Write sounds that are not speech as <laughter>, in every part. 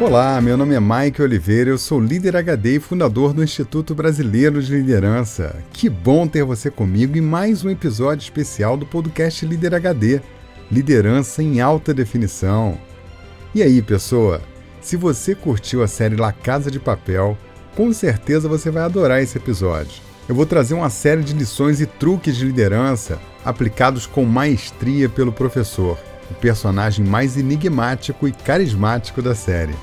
Olá, meu nome é Mike Oliveira, eu sou líder HD e fundador do Instituto Brasileiro de Liderança. Que bom ter você comigo em mais um episódio especial do podcast Líder HD Liderança em Alta Definição. E aí, pessoa? Se você curtiu a série La Casa de Papel, com certeza você vai adorar esse episódio. Eu vou trazer uma série de lições e truques de liderança aplicados com maestria pelo professor, o personagem mais enigmático e carismático da série.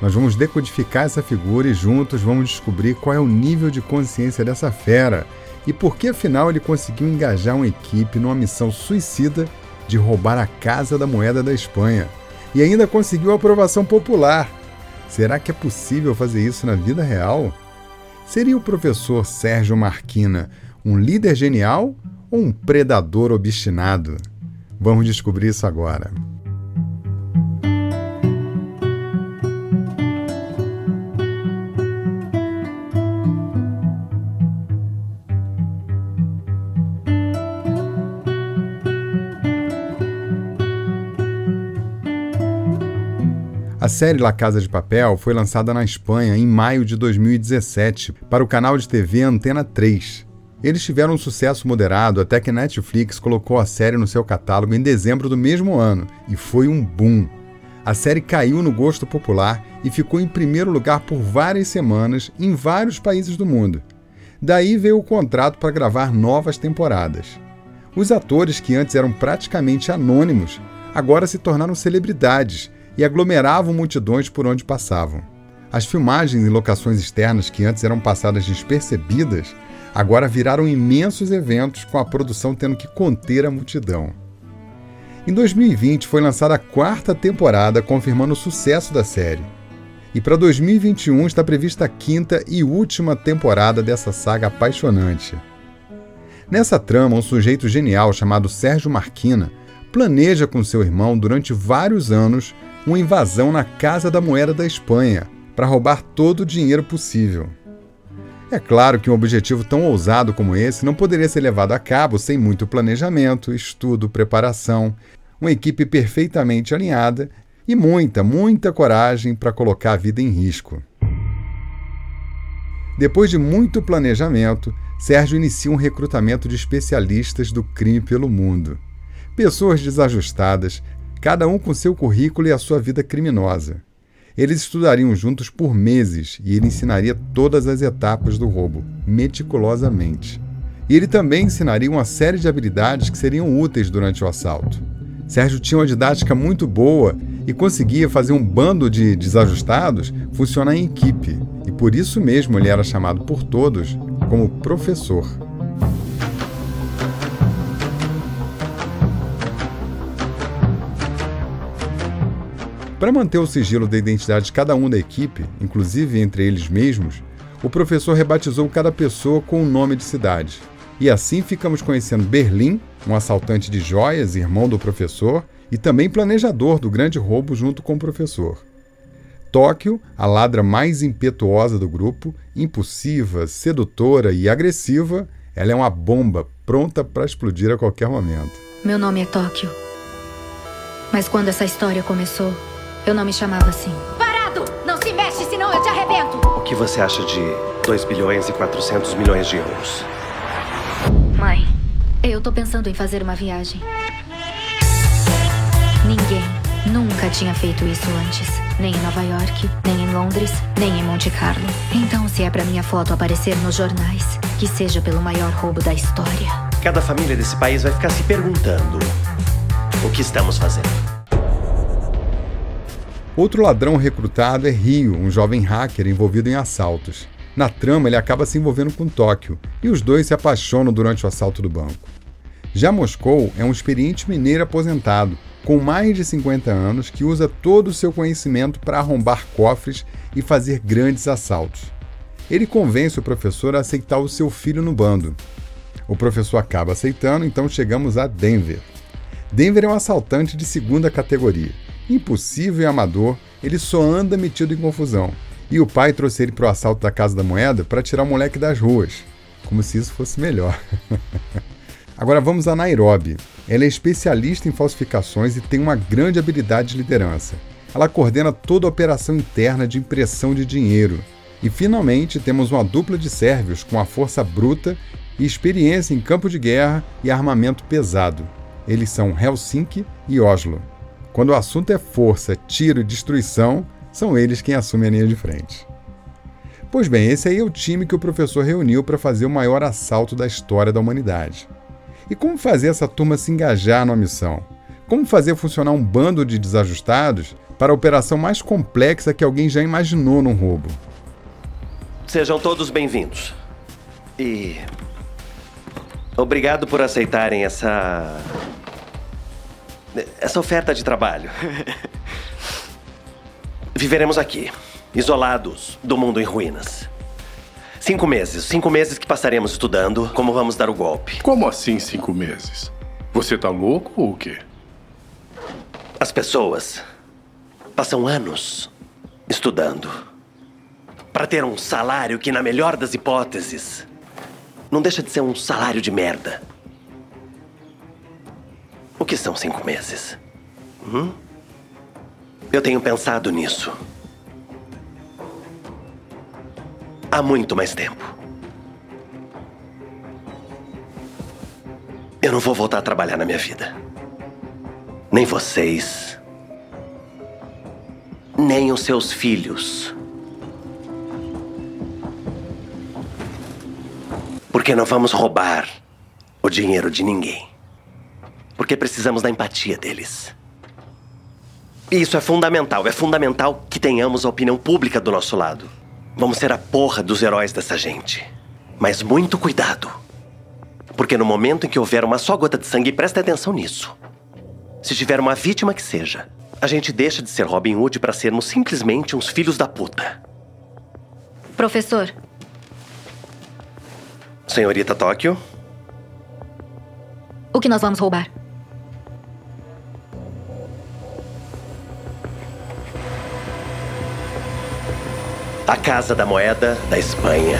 Nós vamos decodificar essa figura e juntos vamos descobrir qual é o nível de consciência dessa fera e por que afinal ele conseguiu engajar uma equipe numa missão suicida de roubar a Casa da Moeda da Espanha e ainda conseguiu aprovação popular. Será que é possível fazer isso na vida real? Seria o professor Sérgio Marquina um líder genial ou um predador obstinado? Vamos descobrir isso agora. A série La Casa de Papel foi lançada na Espanha em maio de 2017 para o canal de TV Antena 3. Eles tiveram um sucesso moderado até que Netflix colocou a série no seu catálogo em dezembro do mesmo ano e foi um boom. A série caiu no gosto popular e ficou em primeiro lugar por várias semanas em vários países do mundo. Daí veio o contrato para gravar novas temporadas. Os atores que antes eram praticamente anônimos agora se tornaram celebridades e aglomeravam multidões por onde passavam. As filmagens em locações externas que antes eram passadas despercebidas agora viraram imensos eventos com a produção tendo que conter a multidão. Em 2020 foi lançada a quarta temporada, confirmando o sucesso da série. E para 2021 está prevista a quinta e última temporada dessa saga apaixonante. Nessa trama, um sujeito genial chamado Sérgio Marquina planeja com seu irmão durante vários anos uma invasão na Casa da Moeda da Espanha para roubar todo o dinheiro possível. É claro que um objetivo tão ousado como esse não poderia ser levado a cabo sem muito planejamento, estudo, preparação, uma equipe perfeitamente alinhada e muita, muita coragem para colocar a vida em risco. Depois de muito planejamento, Sérgio inicia um recrutamento de especialistas do crime pelo mundo. Pessoas desajustadas, cada um com seu currículo e a sua vida criminosa. Eles estudariam juntos por meses e ele ensinaria todas as etapas do roubo, meticulosamente. E ele também ensinaria uma série de habilidades que seriam úteis durante o assalto. Sérgio tinha uma didática muito boa e conseguia fazer um bando de desajustados funcionar em equipe, e por isso mesmo ele era chamado por todos como professor. Para manter o sigilo da identidade de cada um da equipe, inclusive entre eles mesmos, o professor rebatizou cada pessoa com um nome de cidade. E assim ficamos conhecendo Berlim, um assaltante de joias, irmão do professor, e também planejador do grande roubo junto com o professor. Tóquio, a ladra mais impetuosa do grupo, impulsiva, sedutora e agressiva, ela é uma bomba pronta para explodir a qualquer momento. Meu nome é Tóquio. Mas quando essa história começou, eu não me chamava assim. Parado! Não se mexe, senão eu te arrebento! O que você acha de 2 bilhões e 400 milhões de euros? Mãe, eu tô pensando em fazer uma viagem. Ninguém nunca tinha feito isso antes. Nem em Nova York, nem em Londres, nem em Monte Carlo. Então, se é pra minha foto aparecer nos jornais, que seja pelo maior roubo da história. Cada família desse país vai ficar se perguntando: o que estamos fazendo? Outro ladrão recrutado é Rio, um jovem hacker envolvido em assaltos. Na trama, ele acaba se envolvendo com Tóquio e os dois se apaixonam durante o assalto do banco. Já Moscou é um experiente mineiro aposentado, com mais de 50 anos, que usa todo o seu conhecimento para arrombar cofres e fazer grandes assaltos. Ele convence o professor a aceitar o seu filho no bando. O professor acaba aceitando, então chegamos a Denver. Denver é um assaltante de segunda categoria Impossível e amador, ele só anda metido em confusão. E o pai trouxe ele para o assalto da Casa da Moeda para tirar o moleque das ruas. Como se isso fosse melhor. <laughs> Agora vamos a Nairobi. Ela é especialista em falsificações e tem uma grande habilidade de liderança. ela coordena toda a operação interna de impressão de dinheiro. E finalmente temos uma dupla de sérvios com a força bruta e experiência em campo de guerra e armamento pesado. Eles são Helsinki e Oslo. Quando o assunto é força, tiro e destruição, são eles quem assumem a linha de frente. Pois bem, esse aí é o time que o professor reuniu para fazer o maior assalto da história da humanidade. E como fazer essa turma se engajar numa missão? Como fazer funcionar um bando de desajustados para a operação mais complexa que alguém já imaginou num roubo? Sejam todos bem-vindos. E. Obrigado por aceitarem essa. Essa oferta de trabalho. Viveremos aqui, isolados do mundo em ruínas. Cinco meses. Cinco meses que passaremos estudando como vamos dar o golpe. Como assim cinco meses? Você tá louco ou o quê? As pessoas passam anos estudando para ter um salário que, na melhor das hipóteses, não deixa de ser um salário de merda. O que são cinco meses? Hum? Eu tenho pensado nisso. Há muito mais tempo. Eu não vou voltar a trabalhar na minha vida. Nem vocês. Nem os seus filhos. Porque não vamos roubar o dinheiro de ninguém. Porque precisamos da empatia deles. Isso é fundamental. É fundamental que tenhamos a opinião pública do nosso lado. Vamos ser a porra dos heróis dessa gente. Mas muito cuidado. Porque no momento em que houver uma só gota de sangue, preste atenção nisso. Se tiver uma vítima que seja, a gente deixa de ser Robin Hood para sermos simplesmente uns filhos da puta. Professor. Senhorita Tóquio? O que nós vamos roubar? A Casa da Moeda da Espanha.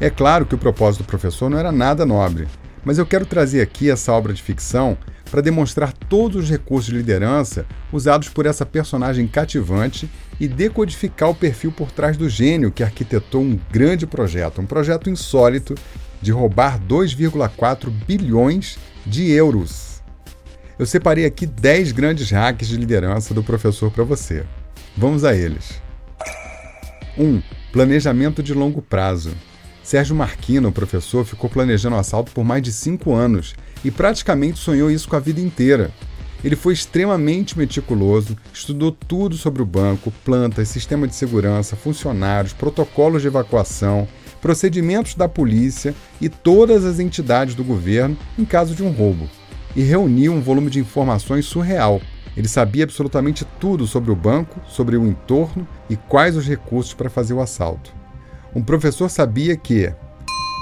É claro que o propósito do professor não era nada nobre, mas eu quero trazer aqui essa obra de ficção para demonstrar todos os recursos de liderança usados por essa personagem cativante e decodificar o perfil por trás do gênio que arquitetou um grande projeto, um projeto insólito de roubar 2,4 bilhões de euros eu separei aqui 10 grandes hacks de liderança do professor para você. Vamos a eles. 1. Um, planejamento de longo prazo. Sérgio Marquino, o professor, ficou planejando o assalto por mais de 5 anos e praticamente sonhou isso com a vida inteira. Ele foi extremamente meticuloso, estudou tudo sobre o banco, plantas, sistema de segurança, funcionários, protocolos de evacuação, procedimentos da polícia e todas as entidades do governo em caso de um roubo e reuniu um volume de informações surreal. Ele sabia absolutamente tudo sobre o banco, sobre o entorno e quais os recursos para fazer o assalto. Um professor sabia que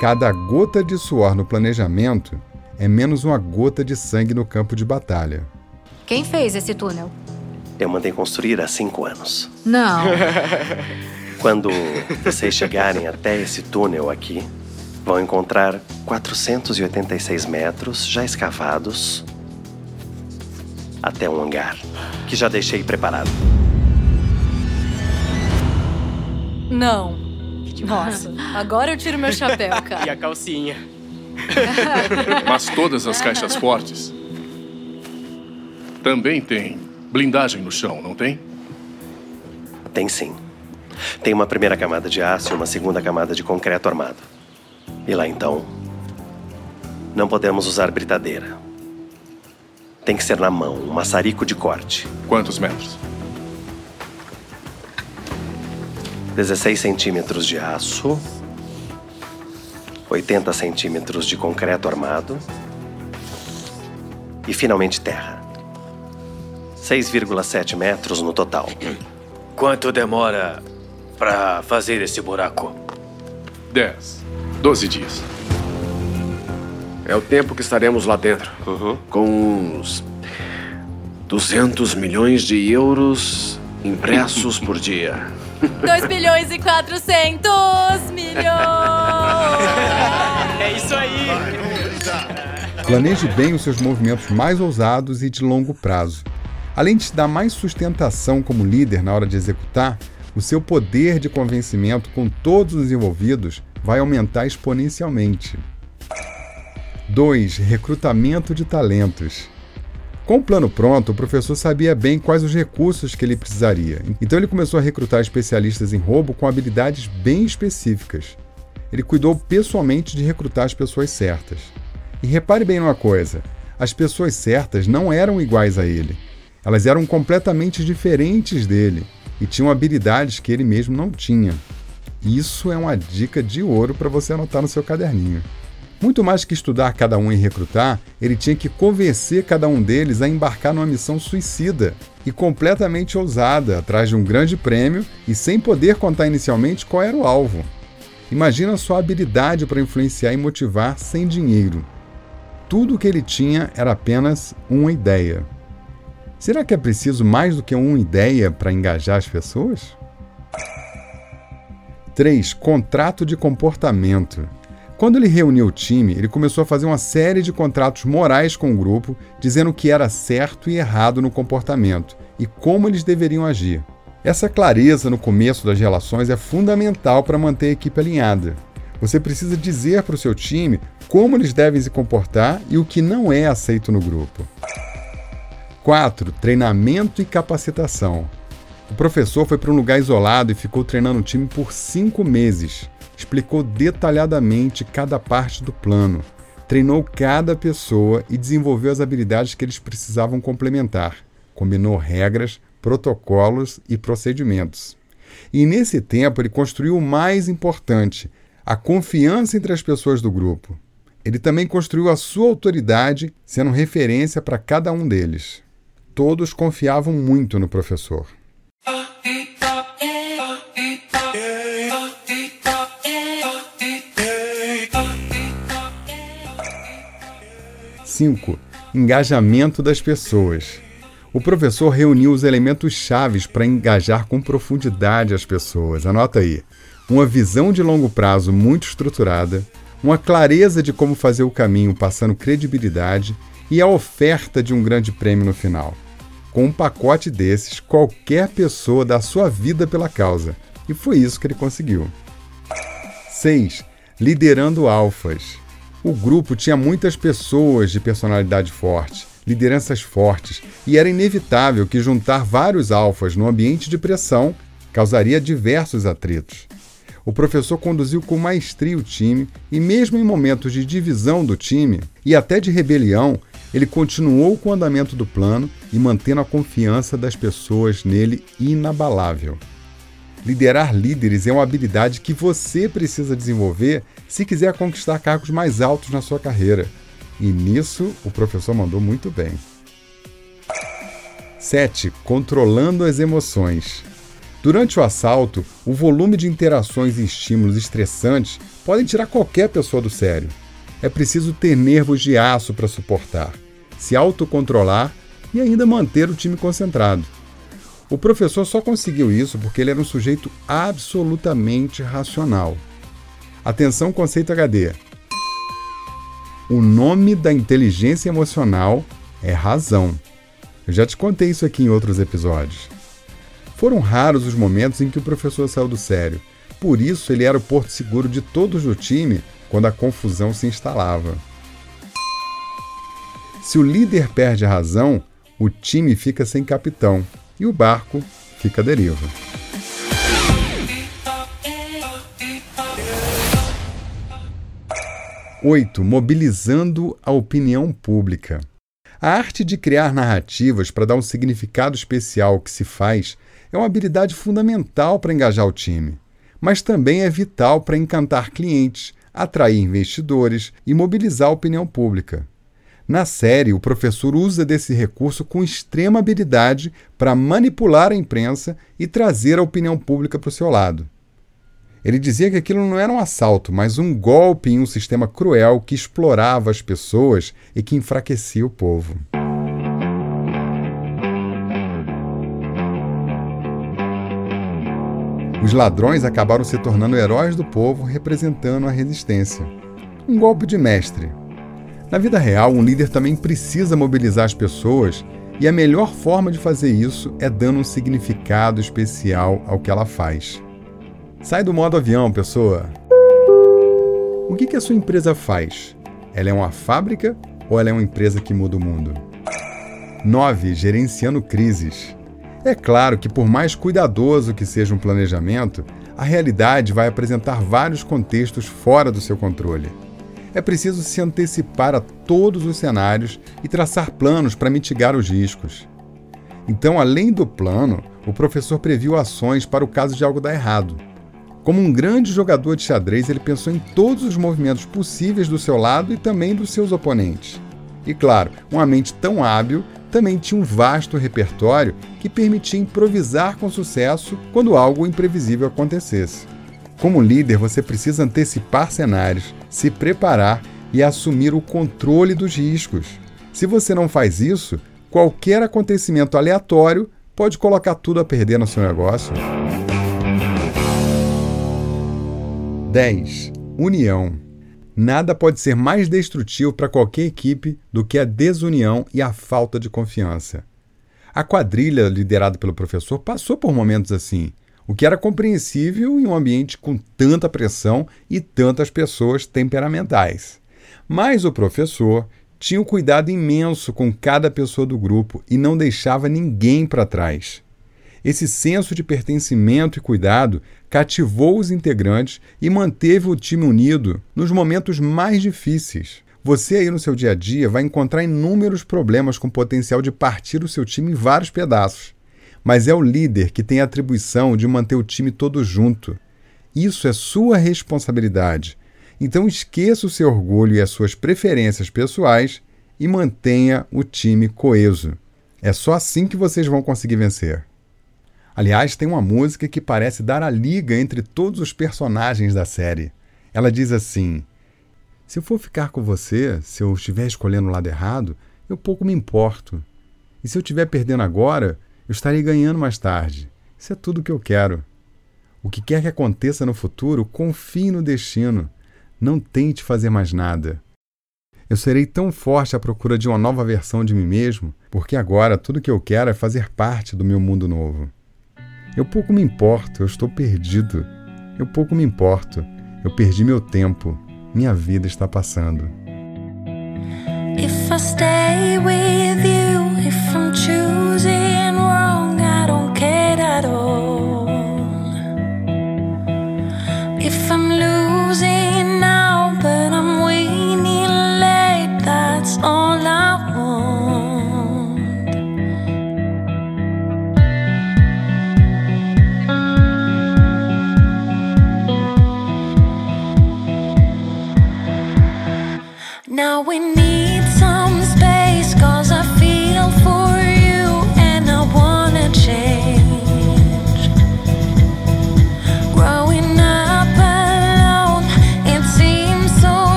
cada gota de suor no planejamento é menos uma gota de sangue no campo de batalha. Quem fez esse túnel? Eu mandei construir há cinco anos. Não. <laughs> Quando vocês chegarem até esse túnel aqui, vão encontrar 486 metros já escavados até um hangar que já deixei preparado. Não. Nossa, agora eu tiro meu chapéu, <laughs> cara. E a calcinha. <laughs> Mas todas as caixas fortes também têm blindagem no chão, não tem? Tem sim. Tem uma primeira camada de aço e uma segunda camada de concreto armado. E lá então, não podemos usar britadeira. Tem que ser na mão, um maçarico de corte. Quantos metros? 16 centímetros de aço, 80 centímetros de concreto armado e finalmente terra. 6,7 metros no total. Quanto demora para fazer esse buraco? 10. 12 dias. É o tempo que estaremos lá dentro. Uhum. Com uns 200 milhões de euros impressos por dia. <laughs> 2 bilhões e 400 milhões! <laughs> É isso aí! Planeje bem os seus movimentos mais ousados e de longo prazo. Além de te dar mais sustentação como líder na hora de executar, o seu poder de convencimento com todos os envolvidos vai aumentar exponencialmente. 2. Recrutamento de talentos. Com o plano pronto, o professor sabia bem quais os recursos que ele precisaria, então ele começou a recrutar especialistas em roubo com habilidades bem específicas. Ele cuidou pessoalmente de recrutar as pessoas certas. E repare bem numa coisa: as pessoas certas não eram iguais a ele. Elas eram completamente diferentes dele e tinham habilidades que ele mesmo não tinha. Isso é uma dica de ouro para você anotar no seu caderninho. Muito mais que estudar cada um e recrutar, ele tinha que convencer cada um deles a embarcar numa missão suicida e completamente ousada, atrás de um grande prêmio e sem poder contar inicialmente qual era o alvo. Imagina sua habilidade para influenciar e motivar sem dinheiro. Tudo o que ele tinha era apenas uma ideia. Será que é preciso mais do que uma ideia para engajar as pessoas? 3. Contrato de comportamento. Quando ele reuniu o time, ele começou a fazer uma série de contratos morais com o grupo, dizendo o que era certo e errado no comportamento e como eles deveriam agir. Essa clareza no começo das relações é fundamental para manter a equipe alinhada. Você precisa dizer para o seu time como eles devem se comportar e o que não é aceito no grupo. 4. Treinamento e capacitação. O professor foi para um lugar isolado e ficou treinando o time por cinco meses. Explicou detalhadamente cada parte do plano, treinou cada pessoa e desenvolveu as habilidades que eles precisavam complementar. Combinou regras, protocolos e procedimentos. E nesse tempo ele construiu o mais importante, a confiança entre as pessoas do grupo. Ele também construiu a sua autoridade, sendo referência para cada um deles todos confiavam muito no professor. Cinco, engajamento das pessoas. O professor reuniu os elementos chaves para engajar com profundidade as pessoas. Anota aí. Uma visão de longo prazo muito estruturada, uma clareza de como fazer o caminho passando credibilidade e a oferta de um grande prêmio no final. Com um pacote desses, qualquer pessoa dá sua vida pela causa. E foi isso que ele conseguiu. 6. Liderando alfas. O grupo tinha muitas pessoas de personalidade forte, lideranças fortes, e era inevitável que juntar vários alfas no ambiente de pressão causaria diversos atritos. O professor conduziu com maestria o time e, mesmo em momentos de divisão do time e até de rebelião, ele continuou com o andamento do plano e mantendo a confiança das pessoas nele inabalável. Liderar líderes é uma habilidade que você precisa desenvolver se quiser conquistar cargos mais altos na sua carreira. E nisso o professor mandou muito bem. 7. Controlando as emoções. Durante o assalto, o volume de interações e estímulos estressantes podem tirar qualquer pessoa do sério. É preciso ter nervos de aço para suportar, se autocontrolar e ainda manter o time concentrado. O professor só conseguiu isso porque ele era um sujeito absolutamente racional. Atenção, conceito HD. O nome da inteligência emocional é razão. Eu já te contei isso aqui em outros episódios. Foram raros os momentos em que o professor saiu do sério. Por isso, ele era o porto seguro de todos do time quando a confusão se instalava. Se o líder perde a razão, o time fica sem capitão e o barco fica à deriva. Oito, mobilizando a opinião pública. A arte de criar narrativas para dar um significado especial ao que se faz é uma habilidade fundamental para engajar o time, mas também é vital para encantar clientes, atrair investidores e mobilizar a opinião pública. Na série, o professor usa desse recurso com extrema habilidade para manipular a imprensa e trazer a opinião pública para o seu lado. Ele dizia que aquilo não era um assalto, mas um golpe em um sistema cruel que explorava as pessoas e que enfraquecia o povo. Os ladrões acabaram se tornando heróis do povo, representando a resistência. Um golpe de mestre. Na vida real, um líder também precisa mobilizar as pessoas e a melhor forma de fazer isso é dando um significado especial ao que ela faz. Sai do modo avião, pessoa. O que, que a sua empresa faz? Ela é uma fábrica ou ela é uma empresa que muda o mundo? 9. Gerenciando crises. É claro que, por mais cuidadoso que seja um planejamento, a realidade vai apresentar vários contextos fora do seu controle. É preciso se antecipar a todos os cenários e traçar planos para mitigar os riscos. Então, além do plano, o professor previu ações para o caso de algo dar errado. Como um grande jogador de xadrez, ele pensou em todos os movimentos possíveis do seu lado e também dos seus oponentes. E claro, uma mente tão hábil também tinha um vasto repertório que permitia improvisar com sucesso quando algo imprevisível acontecesse. Como líder, você precisa antecipar cenários, se preparar e assumir o controle dos riscos. Se você não faz isso, qualquer acontecimento aleatório pode colocar tudo a perder no seu negócio. 10. União. Nada pode ser mais destrutivo para qualquer equipe do que a desunião e a falta de confiança. A quadrilha, liderada pelo professor, passou por momentos assim, o que era compreensível em um ambiente com tanta pressão e tantas pessoas temperamentais. Mas o professor tinha um cuidado imenso com cada pessoa do grupo e não deixava ninguém para trás. Esse senso de pertencimento e cuidado cativou os integrantes e manteve o time unido nos momentos mais difíceis. Você aí no seu dia a dia vai encontrar inúmeros problemas com potencial de partir o seu time em vários pedaços. Mas é o líder que tem a atribuição de manter o time todo junto. Isso é sua responsabilidade. Então esqueça o seu orgulho e as suas preferências pessoais e mantenha o time coeso. É só assim que vocês vão conseguir vencer. Aliás, tem uma música que parece dar a liga entre todos os personagens da série. Ela diz assim: Se eu for ficar com você, se eu estiver escolhendo o lado errado, eu pouco me importo. E se eu estiver perdendo agora, eu estarei ganhando mais tarde. Isso é tudo o que eu quero. O que quer que aconteça no futuro, confie no destino. Não tente fazer mais nada. Eu serei tão forte à procura de uma nova versão de mim mesmo, porque agora tudo o que eu quero é fazer parte do meu mundo novo. Eu pouco me importo, eu estou perdido. Eu pouco me importo, eu perdi meu tempo. Minha vida está passando. If I stay with you, if I'm We need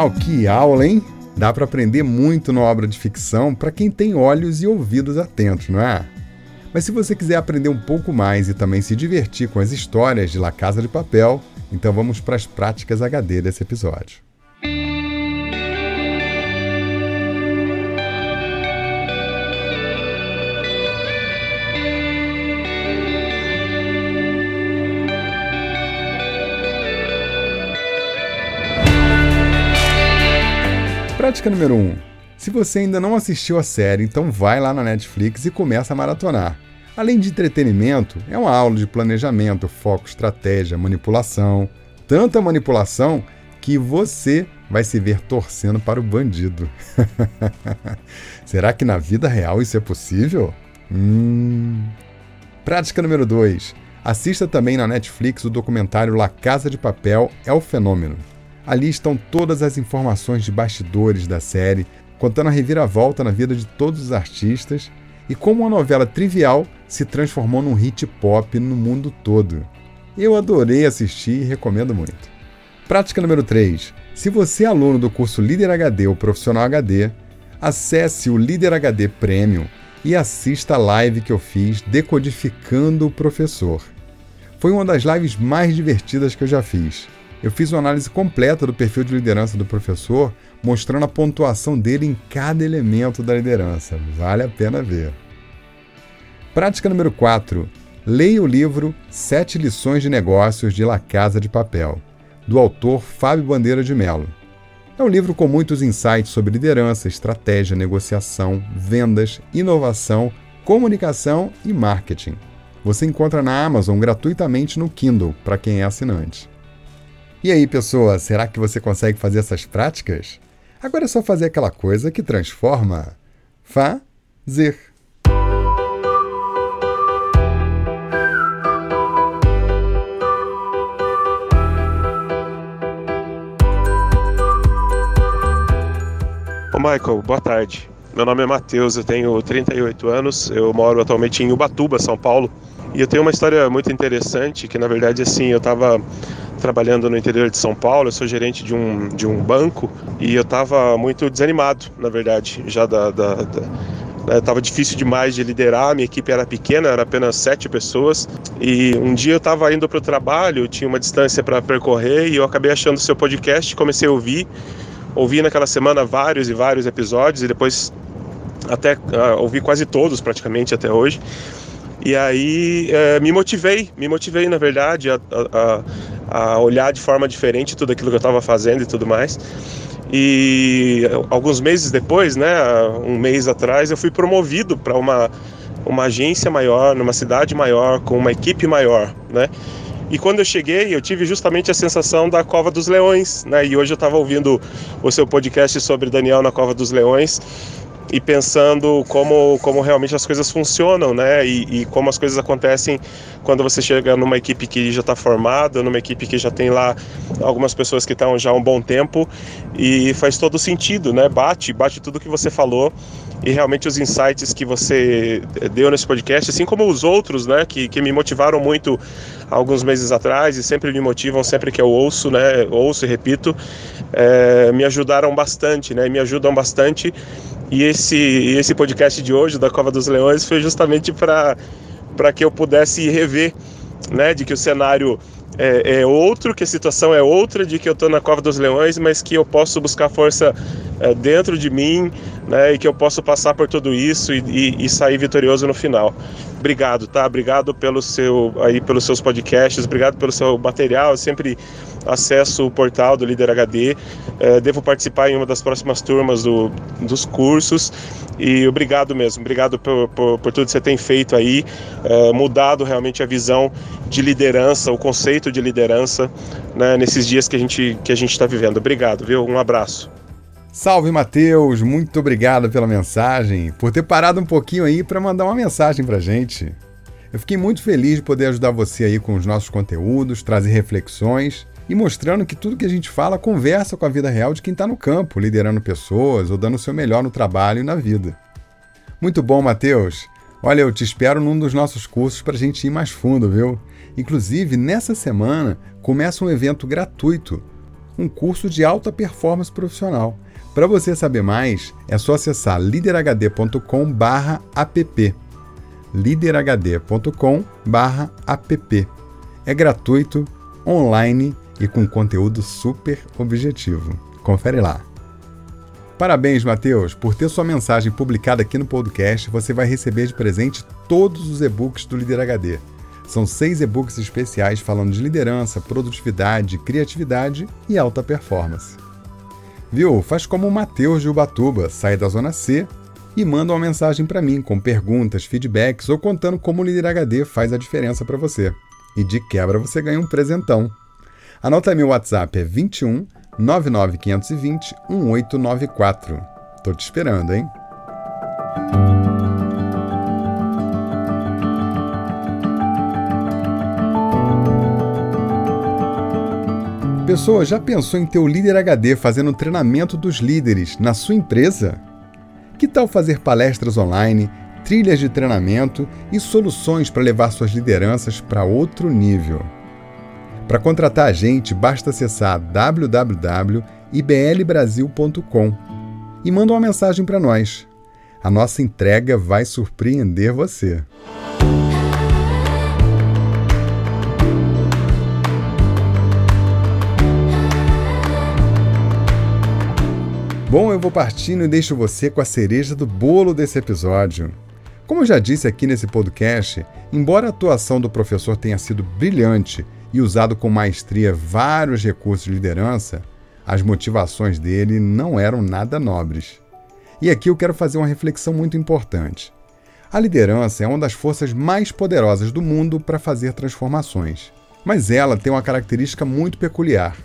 Uau, que aula, hein? Dá para aprender muito na obra de ficção para quem tem olhos e ouvidos atentos, não é? Mas se você quiser aprender um pouco mais e também se divertir com as histórias de La Casa de Papel, então vamos para as práticas HD desse episódio. Prática número 1. Um. Se você ainda não assistiu a série, então vai lá na Netflix e começa a maratonar. Além de entretenimento, é uma aula de planejamento, foco, estratégia, manipulação. Tanta manipulação que você vai se ver torcendo para o bandido. <laughs> Será que na vida real isso é possível? Hum. Prática número 2. Assista também na Netflix o documentário La Casa de Papel é o Fenômeno. Ali estão todas as informações de bastidores da série, contando a reviravolta na vida de todos os artistas e como uma novela trivial se transformou num hit pop no mundo todo. Eu adorei assistir e recomendo muito. Prática número 3. Se você é aluno do curso Líder HD ou Profissional HD, acesse o Líder HD Premium e assista a live que eu fiz decodificando o professor. Foi uma das lives mais divertidas que eu já fiz. Eu fiz uma análise completa do perfil de liderança do professor, mostrando a pontuação dele em cada elemento da liderança. Vale a pena ver. Prática número 4. Leia o livro Sete Lições de Negócios de La Casa de Papel, do autor Fábio Bandeira de Mello. É um livro com muitos insights sobre liderança, estratégia, negociação, vendas, inovação, comunicação e marketing. Você encontra na Amazon gratuitamente no Kindle para quem é assinante. E aí, pessoa, será que você consegue fazer essas práticas? Agora é só fazer aquela coisa que transforma. Fazer. Ô Michael, boa tarde. Meu nome é Matheus, eu tenho 38 anos, eu moro atualmente em Ubatuba, São Paulo. E eu tenho uma história muito interessante, que na verdade assim, eu estava trabalhando no interior de São Paulo, eu sou gerente de um, de um banco e eu estava muito desanimado, na verdade, já da, da, da estava né, difícil demais de liderar, minha equipe era pequena, era apenas sete pessoas. E um dia eu estava indo para o trabalho, tinha uma distância para percorrer e eu acabei achando o seu podcast, comecei a ouvir. Ouvi naquela semana vários e vários episódios e depois até uh, ouvi quase todos praticamente até hoje. E aí é, me motivei, me motivei na verdade a, a, olhar de forma diferente tudo aquilo que eu estava fazendo e tudo mais. E alguns meses depois, né, um mês atrás, eu fui promovido para uma, uma agência maior, numa cidade maior, com uma equipe maior, né? E quando eu cheguei, eu tive justamente a sensação da Cova dos Leões, né? E hoje eu estava ouvindo o seu podcast sobre Daniel na Cova dos Leões e pensando como, como realmente as coisas funcionam, né? E, e como as coisas acontecem quando você chega numa equipe que já está formada, numa equipe que já tem lá algumas pessoas que estão já há um bom tempo e faz todo sentido, né? Bate, bate tudo que você falou e realmente os insights que você deu nesse podcast, assim como os outros, né? Que, que me motivaram muito alguns meses atrás e sempre me motivam sempre que eu ouço, né? Ouço e repito, é, me ajudaram bastante, né? Me ajudam bastante e esse, esse podcast de hoje, da Cova dos Leões, foi justamente para que eu pudesse rever, né, de que o cenário é, é, outro, que a situação é outra, de que eu estou na Cova dos Leões, mas que eu posso buscar força é, dentro de mim, né, e que eu posso passar por tudo isso e, e, e, sair vitorioso no final. Obrigado, tá? Obrigado pelo seu aí pelos seus podcasts, obrigado pelo seu material. Sempre acesso o portal do Líder HD. É, devo participar em uma das próximas turmas do, dos cursos. E obrigado mesmo, obrigado por, por, por tudo que você tem feito aí, é, mudado realmente a visão de liderança, o conceito de liderança né, nesses dias que a gente que a gente está vivendo. Obrigado, viu? Um abraço. Salve Mateus, muito obrigado pela mensagem, por ter parado um pouquinho aí para mandar uma mensagem para gente. Eu fiquei muito feliz de poder ajudar você aí com os nossos conteúdos, trazer reflexões e mostrando que tudo que a gente fala conversa com a vida real de quem está no campo, liderando pessoas ou dando o seu melhor no trabalho e na vida. Muito bom, Matheus! Olha, eu te espero num dos nossos cursos para a gente ir mais fundo, viu? Inclusive, nessa semana começa um evento gratuito, um curso de alta performance profissional. Para você saber mais, é só acessar liderhd.com/app. liderhd.com/app. É gratuito, online e com conteúdo super objetivo. Confere lá. Parabéns, Matheus! Por ter sua mensagem publicada aqui no podcast, você vai receber de presente todos os e-books do Líder HD. São seis e-books especiais falando de liderança, produtividade, criatividade e alta performance. Viu? Faz como o Matheus de Ubatuba, sai da Zona C e manda uma mensagem para mim com perguntas, feedbacks ou contando como o Líder HD faz a diferença para você. E de quebra você ganha um presentão. Anota meu WhatsApp é 21 99520 1894. Tô te esperando, hein? Pessoa, já pensou em ter o líder HD fazendo treinamento dos líderes na sua empresa? Que tal fazer palestras online, trilhas de treinamento e soluções para levar suas lideranças para outro nível? Para contratar a gente, basta acessar www.iblbrasil.com e manda uma mensagem para nós. A nossa entrega vai surpreender você. Bom, eu vou partindo e deixo você com a cereja do bolo desse episódio. Como eu já disse aqui nesse podcast, embora a atuação do professor tenha sido brilhante e usado com maestria vários recursos de liderança, as motivações dele não eram nada nobres. E aqui eu quero fazer uma reflexão muito importante. A liderança é uma das forças mais poderosas do mundo para fazer transformações. Mas ela tem uma característica muito peculiar.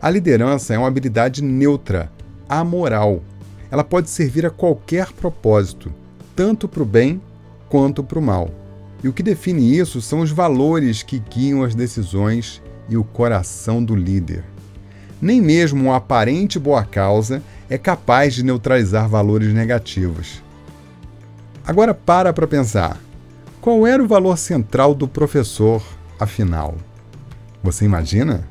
A liderança é uma habilidade neutra, amoral. Ela pode servir a qualquer propósito, tanto para o bem quanto para o mal. E o que define isso são os valores que guiam as decisões e o coração do líder. Nem mesmo uma aparente boa causa é capaz de neutralizar valores negativos. Agora para para pensar. Qual era o valor central do professor, afinal? Você imagina?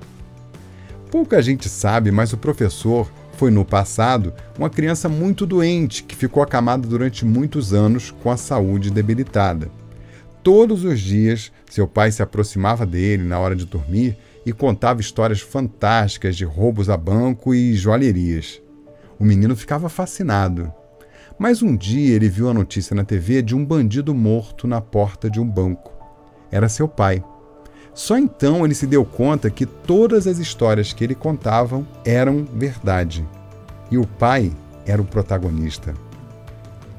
Pouca gente sabe, mas o professor foi no passado uma criança muito doente que ficou acamada durante muitos anos com a saúde debilitada. Todos os dias, seu pai se aproximava dele na hora de dormir e contava histórias fantásticas de roubos a banco e joalherias. O menino ficava fascinado. Mas um dia ele viu a notícia na TV de um bandido morto na porta de um banco. Era seu pai. Só então ele se deu conta que todas as histórias que ele contavam eram verdade. E o pai era o protagonista.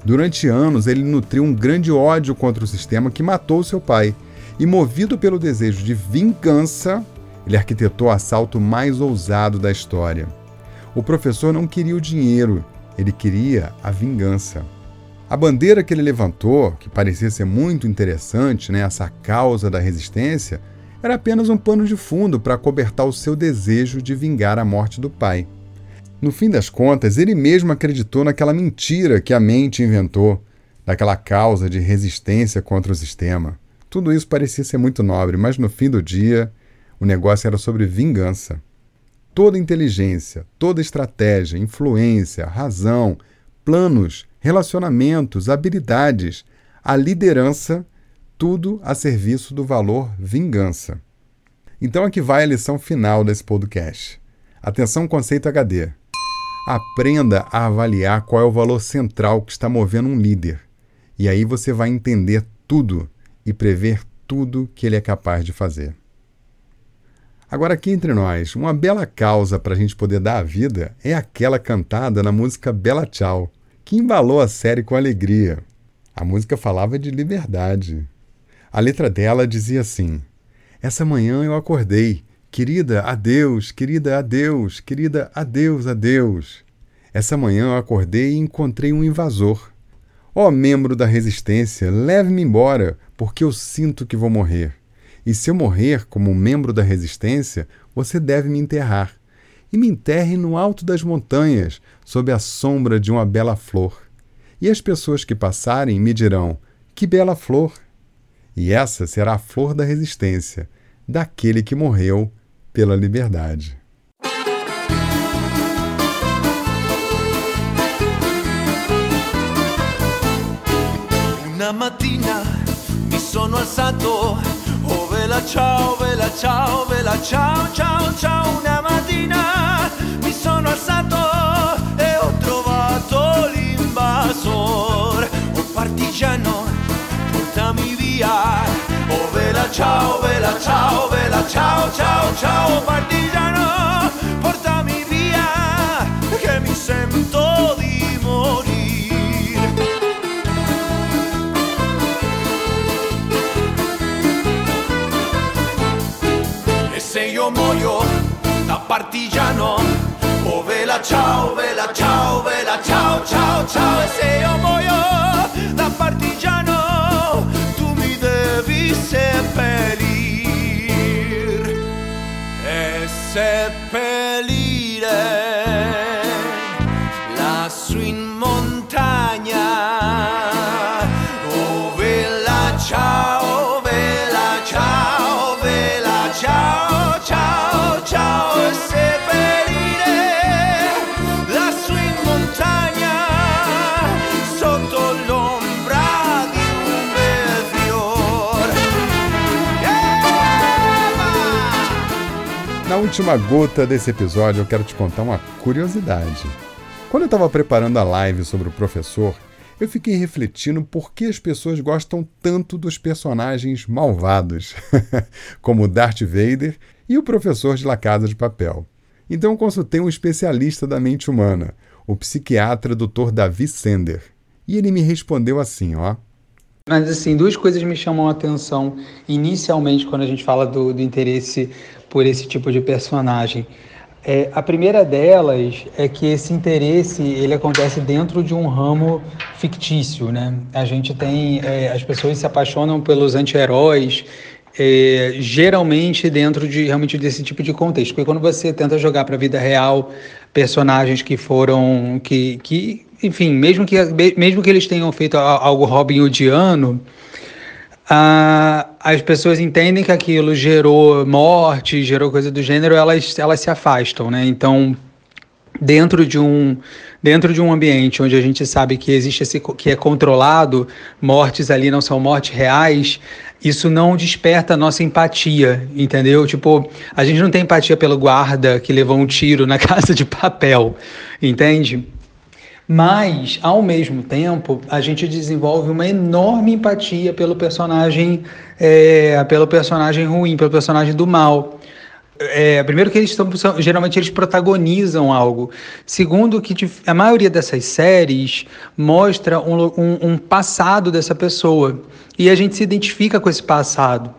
Durante anos, ele nutriu um grande ódio contra o sistema que matou seu pai, e movido pelo desejo de vingança, ele arquitetou o assalto mais ousado da história. O professor não queria o dinheiro, ele queria a vingança. A bandeira que ele levantou, que parecia ser muito interessante, né, essa causa da resistência, era apenas um pano de fundo para cobertar o seu desejo de vingar a morte do pai. No fim das contas, ele mesmo acreditou naquela mentira que a mente inventou, daquela causa de resistência contra o sistema. Tudo isso parecia ser muito nobre, mas no fim do dia, o negócio era sobre vingança. Toda inteligência, toda estratégia, influência, razão, planos, relacionamentos, habilidades, a liderança tudo a serviço do valor vingança. Então aqui vai a lição final desse podcast. Atenção conceito HD. Aprenda a avaliar qual é o valor central que está movendo um líder. E aí você vai entender tudo e prever tudo que ele é capaz de fazer. Agora, aqui entre nós, uma bela causa para a gente poder dar a vida é aquela cantada na música Bela Tchau, que embalou a série com alegria. A música falava de liberdade, a letra dela dizia assim: Essa manhã eu acordei. Querida, adeus, querida, adeus, querida, adeus, adeus. Essa manhã eu acordei e encontrei um invasor. Ó oh, membro da resistência, leve-me embora, porque eu sinto que vou morrer. E se eu morrer como membro da resistência, você deve me enterrar. E me enterre no alto das montanhas, sob a sombra de uma bela flor. E as pessoas que passarem me dirão: Que bela flor! E essa será a flor da resistência daquele que morreu pela liberdade. Una mattina mi sono alzato, oh vela ciao, vela ciao, vela ciao, ciao, ciao. Una mattina mi sono alzato e ho trovato l'invasor, un partigiano portami via. Oh vela ciao, vela ciao, vela ciao, ciao, ciao partigiano, portami via che mi sento di morire. E se io muoio da partigiano, oh vela ciao, vela ciao, vela ciao, ciao, ciao, e se io muoio última gota desse episódio, eu quero te contar uma curiosidade. Quando eu estava preparando a live sobre o professor, eu fiquei refletindo por que as pessoas gostam tanto dos personagens malvados, <laughs> como Darth Vader e o professor de La Casa de Papel. Então consultei um especialista da mente humana, o psiquiatra Dr. Davi Sender, e ele me respondeu assim, ó. Mas assim, duas coisas me chamam a atenção inicialmente quando a gente fala do, do interesse por esse tipo de personagem. É, a primeira delas é que esse interesse ele acontece dentro de um ramo fictício, né? A gente tem é, as pessoas se apaixonam pelos anti-heróis é, geralmente dentro de realmente desse tipo de contexto. Porque quando você tenta jogar para a vida real personagens que foram que, que enfim, mesmo que mesmo que eles tenham feito algo Robin Hoodiano, ah, as pessoas entendem que aquilo gerou morte, gerou coisa do gênero, elas, elas se afastam, né? Então, dentro de um dentro de um ambiente onde a gente sabe que existe esse que é controlado, mortes ali não são mortes reais, isso não desperta a nossa empatia, entendeu? Tipo, a gente não tem empatia pelo guarda que levou um tiro na <laughs> casa de papel, entende? Mas, ao mesmo tempo, a gente desenvolve uma enorme empatia pelo personagem, é, pelo personagem ruim, pelo personagem do mal. É, primeiro que eles estão, geralmente eles protagonizam algo. Segundo que a maioria dessas séries mostra um, um, um passado dessa pessoa e a gente se identifica com esse passado.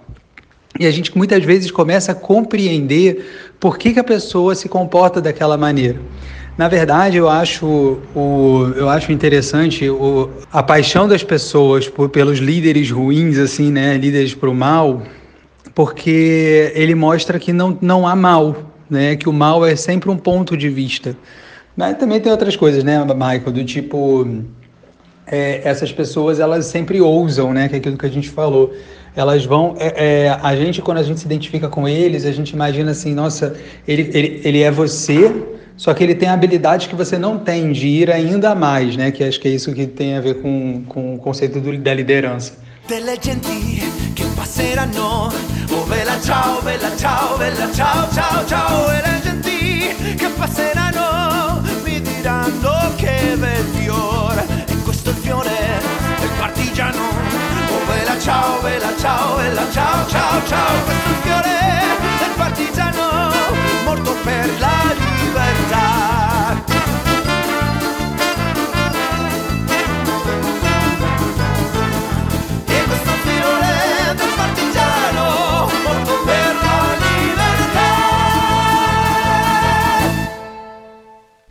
E a gente muitas vezes começa a compreender por que, que a pessoa se comporta daquela maneira. Na verdade, eu acho, o, eu acho interessante o, a paixão das pessoas por, pelos líderes ruins, assim, né? Líderes para o mal, porque ele mostra que não, não há mal, né? Que o mal é sempre um ponto de vista. Mas também tem outras coisas, né, Michael? Do tipo, é, essas pessoas elas sempre ousam, né? Que é aquilo que a gente falou. Elas vão. É, é, a gente, quando a gente se identifica com eles, a gente imagina assim, nossa, ele, ele, ele é você só que ele tem habilidades que você não tem de ir ainda mais, né? Que acho que é isso que tem a ver com, com o conceito do, da liderança. ciao, bella ciao, bella ciao, ciao, ciao. Questo fiore del partigiano morto per la libertà. E questo fiore morto.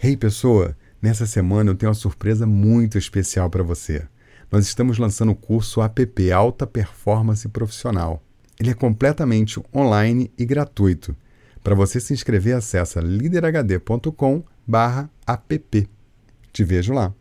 Hey pessoa, nessa semana eu tenho uma surpresa muito especial para você. Nós estamos lançando o curso APP Alta Performance Profissional. Ele é completamente online e gratuito. Para você se inscrever, acessa liderhd.com/app. Te vejo lá.